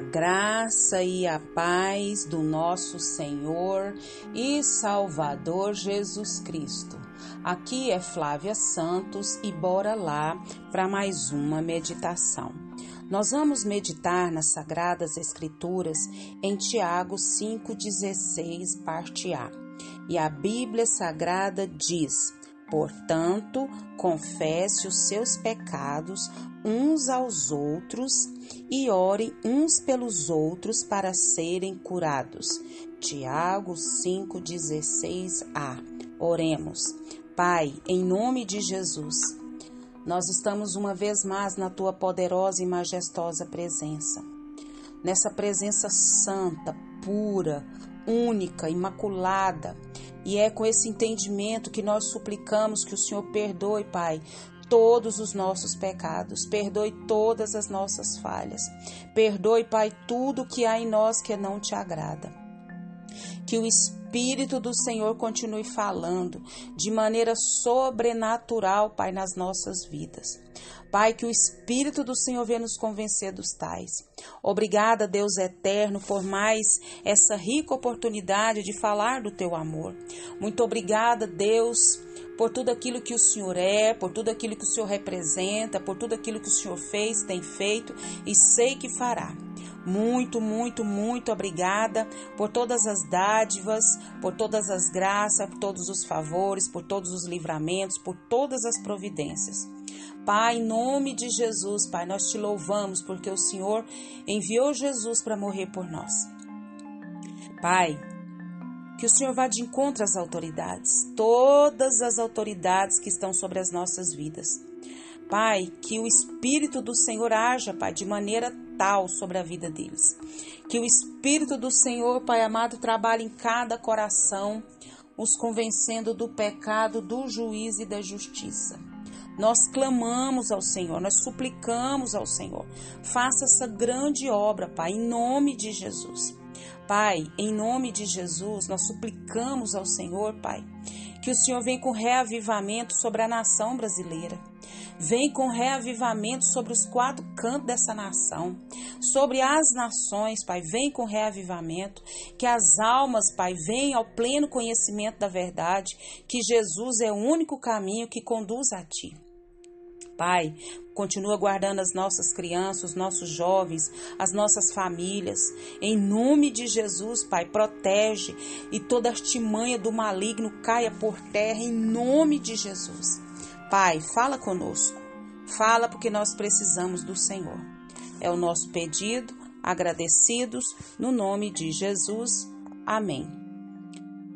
A graça e a paz do nosso Senhor e Salvador Jesus Cristo. Aqui é Flávia Santos e bora lá para mais uma meditação. Nós vamos meditar nas Sagradas Escrituras em Tiago 5,16, parte A. E a Bíblia Sagrada diz: Portanto, confesse os seus pecados uns aos outros e orem uns pelos outros para serem curados. Tiago 5,16a. Oremos. Pai, em nome de Jesus, nós estamos uma vez mais na tua poderosa e majestosa presença. Nessa presença santa, pura, única, imaculada. E é com esse entendimento que nós suplicamos que o Senhor perdoe, Pai, todos os nossos pecados, perdoe todas as nossas falhas. Perdoe, Pai, tudo que há em nós que não te agrada. Que o Espírito do Senhor continue falando de maneira sobrenatural, Pai, nas nossas vidas. Pai, que o Espírito do Senhor venha nos convencer dos tais. Obrigada, Deus eterno, por mais essa rica oportunidade de falar do teu amor. Muito obrigada, Deus, por tudo aquilo que o Senhor é, por tudo aquilo que o Senhor representa, por tudo aquilo que o Senhor fez, tem feito e sei que fará. Muito, muito, muito obrigada por todas as dádivas, por todas as graças, por todos os favores, por todos os livramentos, por todas as providências. Pai, em nome de Jesus, Pai, nós te louvamos porque o Senhor enviou Jesus para morrer por nós. Pai, que o Senhor vá de encontro às autoridades, todas as autoridades que estão sobre as nossas vidas. Pai, que o Espírito do Senhor haja, Pai, de maneira sobre a vida deles. Que o Espírito do Senhor, Pai amado, trabalhe em cada coração, os convencendo do pecado, do juízo e da justiça. Nós clamamos ao Senhor, nós suplicamos ao Senhor. Faça essa grande obra, Pai, em nome de Jesus. Pai, em nome de Jesus, nós suplicamos ao Senhor, Pai, que o Senhor venha com reavivamento sobre a nação brasileira. Vem com reavivamento sobre os quatro cantos dessa nação, sobre as nações, Pai. Vem com reavivamento. Que as almas, Pai, venham ao pleno conhecimento da verdade, que Jesus é o único caminho que conduz a Ti. Pai, continua guardando as nossas crianças, os nossos jovens, as nossas famílias. Em nome de Jesus, Pai, protege e toda artimanha do maligno caia por terra em nome de Jesus. Pai, fala conosco. Fala porque nós precisamos do Senhor. É o nosso pedido, agradecidos no nome de Jesus. Amém.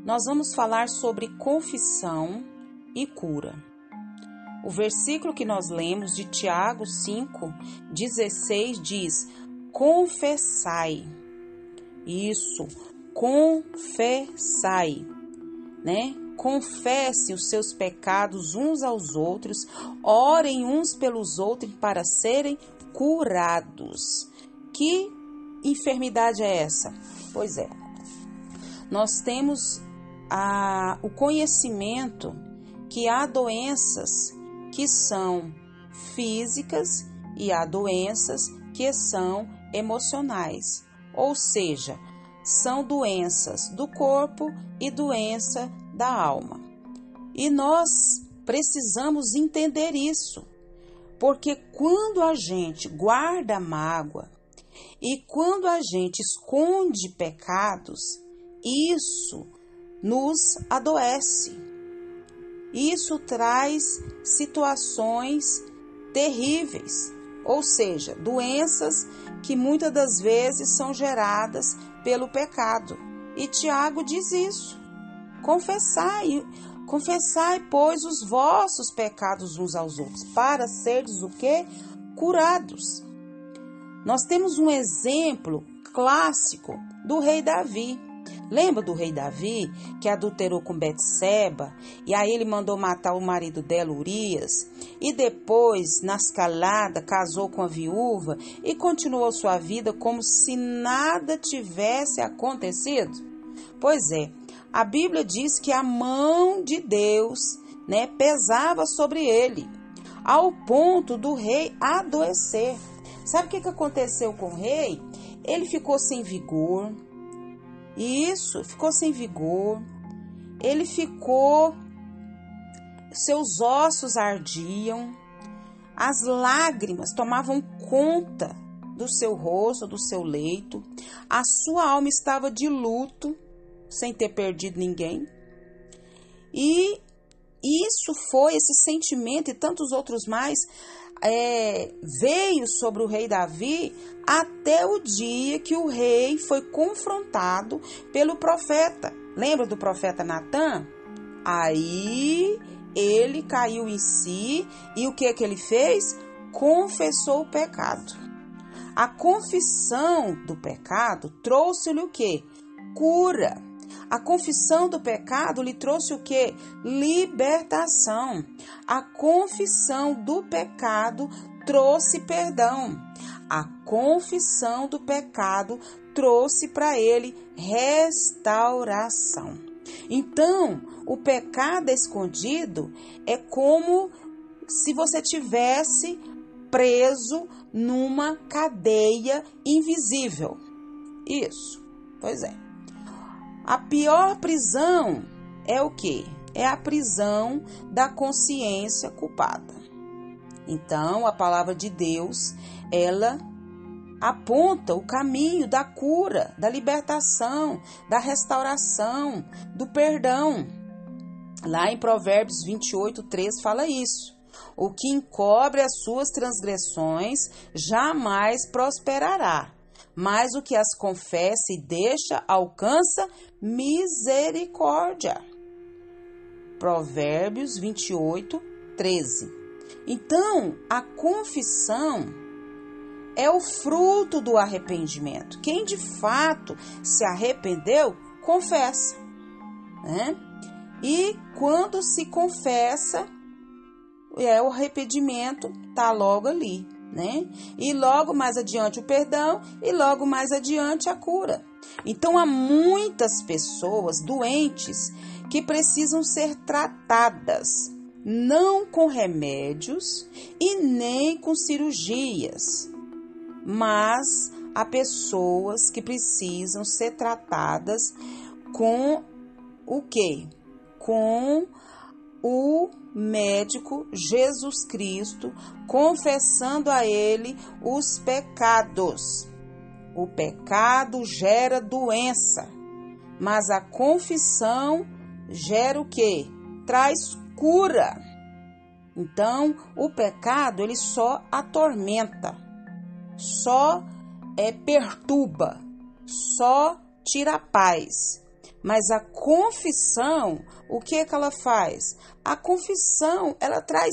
Nós vamos falar sobre confissão e cura. O versículo que nós lemos de Tiago 5, 16 diz: Confessai. Isso, confessai, né? Confesse os seus pecados uns aos outros, orem uns pelos outros para serem curados. Que enfermidade é essa? Pois é, nós temos a, o conhecimento que há doenças que são físicas e há doenças que são emocionais, ou seja, são doenças do corpo e doença da alma. E nós precisamos entender isso, porque quando a gente guarda mágoa e quando a gente esconde pecados, isso nos adoece. Isso traz situações terríveis, ou seja, doenças que muitas das vezes são geradas pelo pecado. E Tiago diz isso. Confessai, confessai, pois, os vossos pecados uns aos outros, para seres o que? Curados. Nós temos um exemplo clássico do rei Davi. Lembra do rei Davi que adulterou com Betseba e aí ele mandou matar o marido dela, Urias, e depois, na escalada, casou com a viúva e continuou sua vida como se nada tivesse acontecido? Pois é, a Bíblia diz que a mão de Deus, né, pesava sobre ele, ao ponto do rei adoecer. Sabe o que, que aconteceu com o rei? ele ficou sem vigor. Isso, ficou sem vigor. Ele ficou seus ossos ardiam, as lágrimas tomavam conta do seu rosto, do seu leito, a sua alma estava de luto, sem ter perdido ninguém. E isso foi, esse sentimento e tantos outros mais, é, veio sobre o rei Davi até o dia que o rei foi confrontado pelo profeta. Lembra do profeta Natan? Aí ele caiu em si e o que que ele fez? Confessou o pecado. A confissão do pecado trouxe-lhe o que? Cura. A confissão do pecado lhe trouxe o que? Libertação. A confissão do pecado trouxe perdão. A confissão do pecado trouxe para ele restauração. Então, o pecado escondido é como se você tivesse preso numa cadeia invisível. Isso. Pois é. A pior prisão é o que? É a prisão da consciência culpada. Então, a palavra de Deus, ela aponta o caminho da cura, da libertação, da restauração, do perdão. Lá em Provérbios 28, 3 fala isso. O que encobre as suas transgressões jamais prosperará, mas o que as confessa e deixa alcança misericórdia. Provérbios 28, 13. Então, a confissão é o fruto do arrependimento. Quem de fato se arrependeu, confessa. Né? E quando se confessa, é o arrependimento tá logo ali, né? E logo mais adiante o perdão e logo mais adiante a cura. Então há muitas pessoas doentes que precisam ser tratadas, não com remédios e nem com cirurgias, mas há pessoas que precisam ser tratadas com o que? Com o médico Jesus Cristo, confessando a ele os pecados. O pecado gera doença, mas a confissão gera o que? Traz cura. Então, o pecado ele só atormenta, só é, perturba, só tira a paz. Mas a confissão, o que, é que ela faz? A confissão, ela traz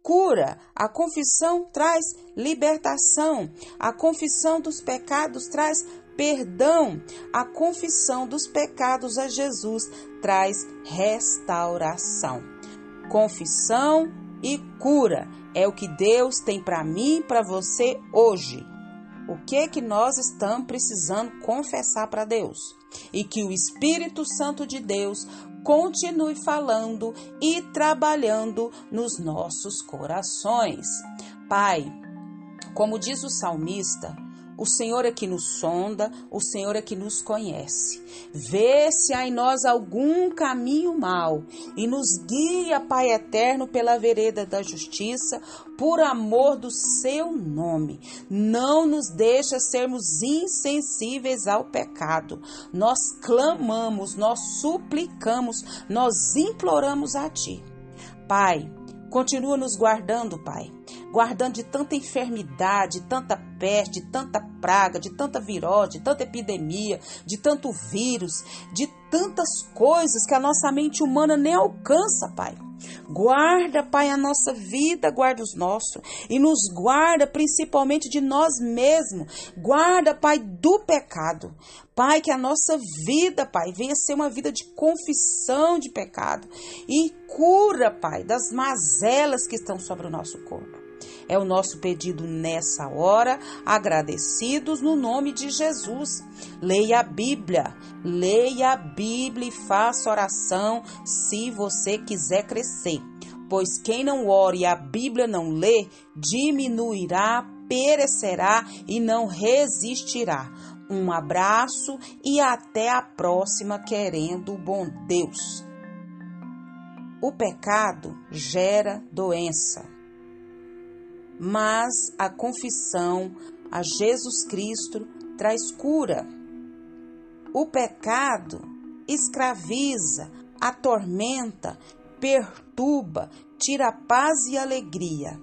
cura, a confissão traz libertação, a confissão dos pecados traz perdão, a confissão dos pecados a Jesus traz restauração. Confissão e cura é o que Deus tem para mim e para você hoje. O que que nós estamos precisando confessar para Deus? E que o Espírito Santo de Deus continue falando e trabalhando nos nossos corações. Pai, como diz o salmista, o Senhor é que nos sonda, o Senhor é que nos conhece. Vê se há em nós algum caminho mau e nos guia, Pai eterno, pela vereda da justiça, por amor do seu nome. Não nos deixa sermos insensíveis ao pecado. Nós clamamos, nós suplicamos, nós imploramos a Ti. Pai, continua nos guardando, Pai guardando de tanta enfermidade, de tanta peste, de tanta praga, de tanta virose, de tanta epidemia, de tanto vírus, de tantas coisas que a nossa mente humana nem alcança, Pai. Guarda, Pai, a nossa vida, guarda os nossos e nos guarda principalmente de nós mesmos. Guarda, Pai, do pecado. Pai, que a nossa vida, Pai, venha ser uma vida de confissão de pecado e cura, Pai, das mazelas que estão sobre o nosso corpo. É o nosso pedido nessa hora, agradecidos no nome de Jesus. Leia a Bíblia, leia a Bíblia e faça oração se você quiser crescer. Pois quem não ore e a Bíblia não lê, diminuirá, perecerá e não resistirá. Um abraço e até a próxima, querendo o bom Deus. O pecado gera doença, mas a confissão a Jesus Cristo traz cura. O pecado escraviza, atormenta, perturba, tira paz e alegria,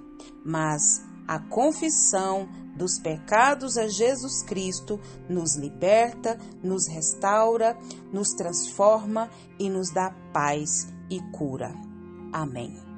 mas a confissão dos pecados a Jesus Cristo nos liberta, nos restaura, nos transforma e nos dá paz e cura. Amém.